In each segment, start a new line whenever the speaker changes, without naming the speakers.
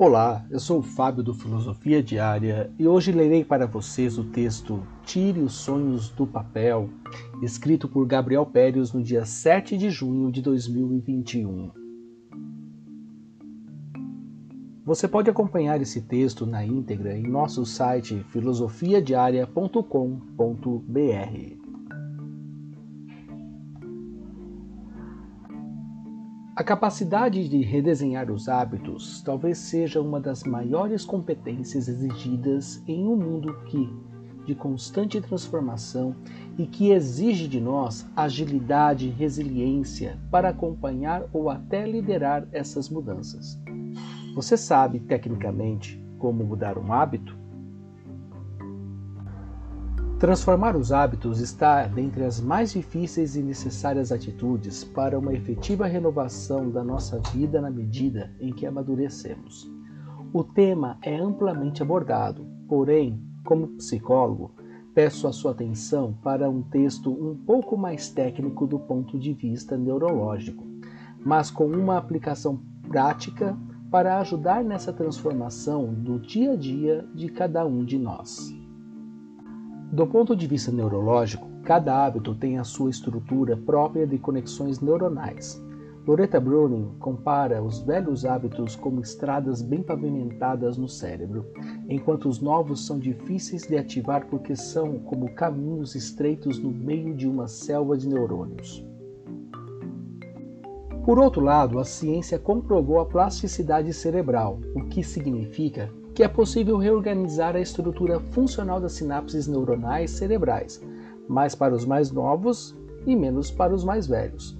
Olá, eu sou o Fábio do Filosofia Diária e hoje lerei para vocês o texto Tire os Sonhos do Papel, escrito por Gabriel Pérez no dia 7 de junho de 2021. Você pode acompanhar esse texto na íntegra em nosso site filosofiadiaria.com.br. A capacidade de redesenhar os hábitos talvez seja uma das maiores competências exigidas em um mundo que, de constante transformação e que exige de nós agilidade e resiliência para acompanhar ou até liderar essas mudanças. Você sabe, tecnicamente, como mudar um hábito? Transformar os hábitos está dentre as mais difíceis e necessárias atitudes para uma efetiva renovação da nossa vida na medida em que amadurecemos. O tema é amplamente abordado, porém, como psicólogo, peço a sua atenção para um texto um pouco mais técnico do ponto de vista neurológico, mas com uma aplicação prática para ajudar nessa transformação do dia a dia de cada um de nós. Do ponto de vista neurológico, cada hábito tem a sua estrutura própria de conexões neuronais. Loretta Browning compara os velhos hábitos como estradas bem pavimentadas no cérebro, enquanto os novos são difíceis de ativar porque são como caminhos estreitos no meio de uma selva de neurônios. Por outro lado, a ciência comprovou a plasticidade cerebral, o que significa que é possível reorganizar a estrutura funcional das sinapses neuronais cerebrais, mais para os mais novos e menos para os mais velhos.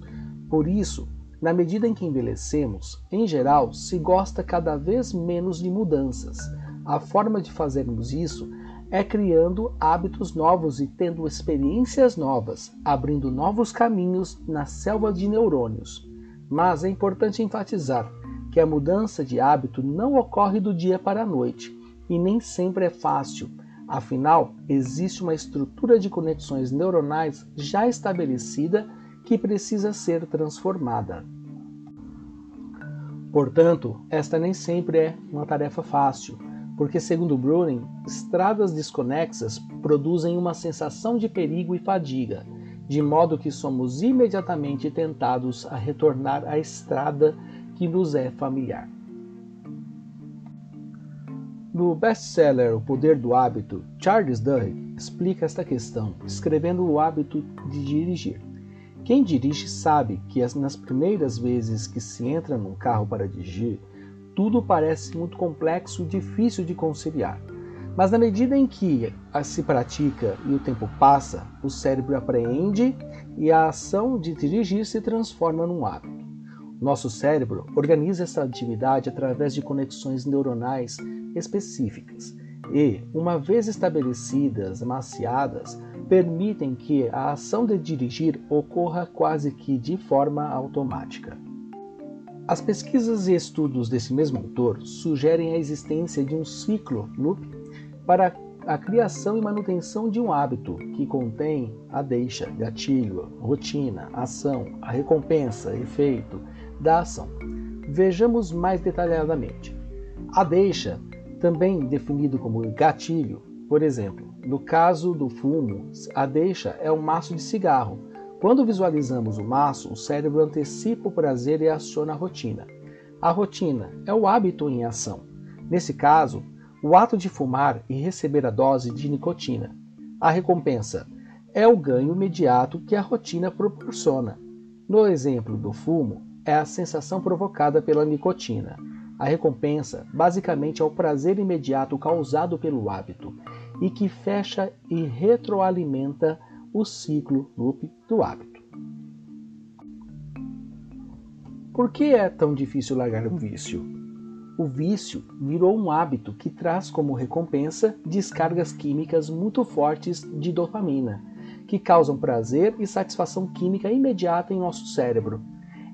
Por isso, na medida em que envelhecemos, em geral, se gosta cada vez menos de mudanças. A forma de fazermos isso é criando hábitos novos e tendo experiências novas, abrindo novos caminhos na selva de neurônios. Mas é importante enfatizar que a mudança de hábito não ocorre do dia para a noite e nem sempre é fácil. Afinal, existe uma estrutura de conexões neuronais já estabelecida que precisa ser transformada. Portanto, esta nem sempre é uma tarefa fácil, porque, segundo Browning, estradas desconexas produzem uma sensação de perigo e fadiga, de modo que somos imediatamente tentados a retornar à estrada que nos é familiar. No best-seller O Poder do Hábito, Charles Duhigg explica esta questão, escrevendo o hábito de dirigir. Quem dirige sabe que nas primeiras vezes que se entra num carro para dirigir, tudo parece muito complexo e difícil de conciliar. Mas na medida em que se pratica e o tempo passa, o cérebro apreende e a ação de dirigir se transforma num hábito. Nosso cérebro organiza essa atividade através de conexões neuronais específicas e, uma vez estabelecidas, maciadas, permitem que a ação de dirigir ocorra quase que de forma automática. As pesquisas e estudos desse mesmo autor sugerem a existência de um ciclo loop para a criação e manutenção de um hábito que contém a deixa, gatilho, rotina, ação, a recompensa, efeito da ação. Vejamos mais detalhadamente. A deixa, também definido como gatilho, por exemplo, no caso do fumo, a deixa é um maço de cigarro. Quando visualizamos o maço, o cérebro antecipa o prazer e aciona a rotina. A rotina é o hábito em ação. Nesse caso, o ato de fumar e receber a dose de nicotina. A recompensa é o ganho imediato que a rotina proporciona. No exemplo do fumo, é a sensação provocada pela nicotina. A recompensa, basicamente, é o prazer imediato causado pelo hábito e que fecha e retroalimenta o ciclo loop do hábito. Por que é tão difícil largar um vício? O vício virou um hábito que traz como recompensa descargas químicas muito fortes de dopamina, que causam prazer e satisfação química imediata em nosso cérebro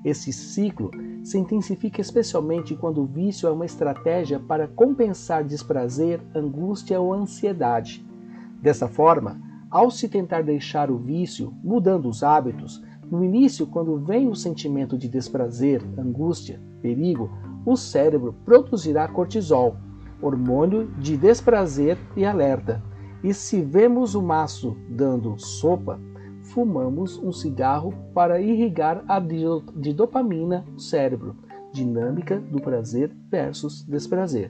esse ciclo se intensifica especialmente quando o vício é uma estratégia para compensar desprazer, angústia ou ansiedade. Dessa forma, ao se tentar deixar o vício, mudando os hábitos, no início, quando vem o sentimento de desprazer, angústia, perigo, o cérebro produzirá cortisol, hormônio de desprazer e alerta. E se vemos o maço dando sopa, fumamos um cigarro para irrigar a de dopamina no cérebro, dinâmica do prazer versus desprazer.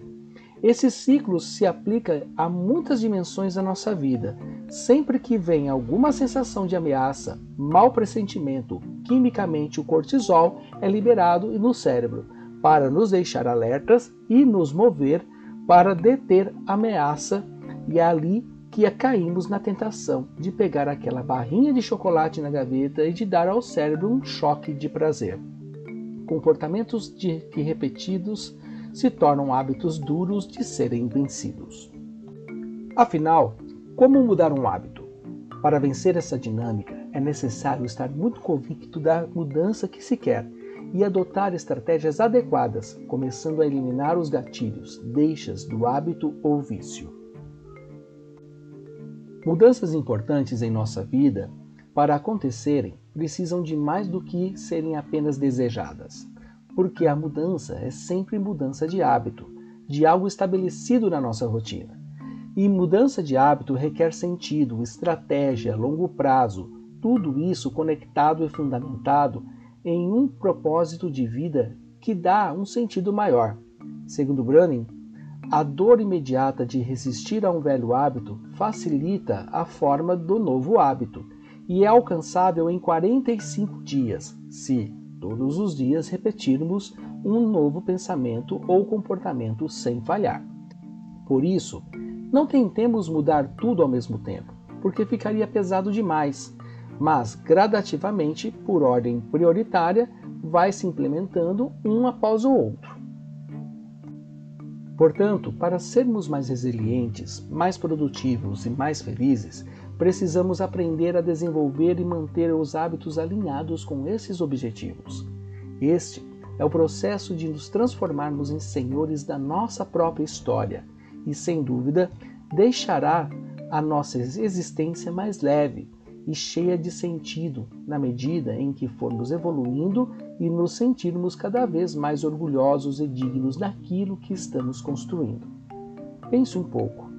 Esse ciclo se aplica a muitas dimensões da nossa vida. Sempre que vem alguma sensação de ameaça, mau pressentimento, quimicamente o cortisol é liberado no cérebro para nos deixar alertas e nos mover para deter a ameaça e ali que caímos na tentação de pegar aquela barrinha de chocolate na gaveta e de dar ao cérebro um choque de prazer. Comportamentos de, que repetidos se tornam hábitos duros de serem vencidos. Afinal, como mudar um hábito? Para vencer essa dinâmica, é necessário estar muito convicto da mudança que se quer e adotar estratégias adequadas, começando a eliminar os gatilhos, deixas do hábito ou vício. Mudanças importantes em nossa vida, para acontecerem, precisam de mais do que serem apenas desejadas porque a mudança é sempre mudança de hábito, de algo estabelecido na nossa rotina. E mudança de hábito requer sentido, estratégia, longo prazo, tudo isso conectado e fundamentado em um propósito de vida que dá um sentido maior. Segundo Brunning, a dor imediata de resistir a um velho hábito facilita a forma do novo hábito e é alcançável em 45 dias, se todos os dias repetirmos um novo pensamento ou comportamento sem falhar. Por isso, não tentemos mudar tudo ao mesmo tempo, porque ficaria pesado demais, mas gradativamente, por ordem prioritária, vai se implementando um após o outro. Portanto, para sermos mais resilientes, mais produtivos e mais felizes, precisamos aprender a desenvolver e manter os hábitos alinhados com esses objetivos. Este é o processo de nos transformarmos em senhores da nossa própria história e, sem dúvida, deixará a nossa existência mais leve e cheia de sentido na medida em que formos evoluindo e nos sentirmos cada vez mais orgulhosos e dignos daquilo que estamos construindo. Pense um pouco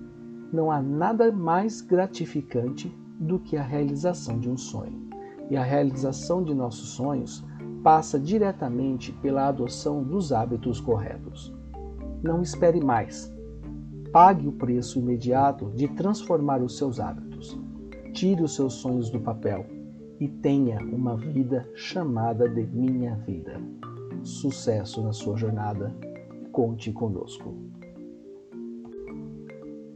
não há nada mais gratificante do que a realização de um sonho. E a realização de nossos sonhos passa diretamente pela adoção dos hábitos corretos. Não espere mais. Pague o preço imediato de transformar os seus hábitos. Tire os seus sonhos do papel e tenha uma vida chamada de minha vida. Sucesso na sua jornada. Conte conosco.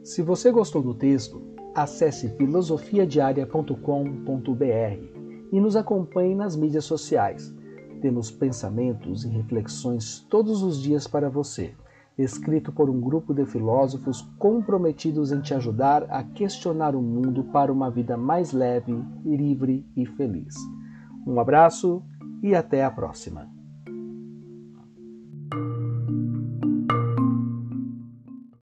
Se você gostou do texto, acesse filosofiadiaria.com.br e nos acompanhe nas mídias sociais. Temos pensamentos e reflexões todos os dias para você, escrito por um grupo de filósofos comprometidos em te ajudar a questionar o mundo para uma vida mais leve, livre e feliz. Um abraço e até a próxima.